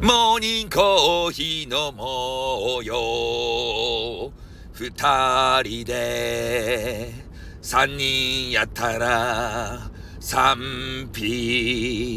モーニングコーヒー飲もうよ。二人で、三人やったら、三匹。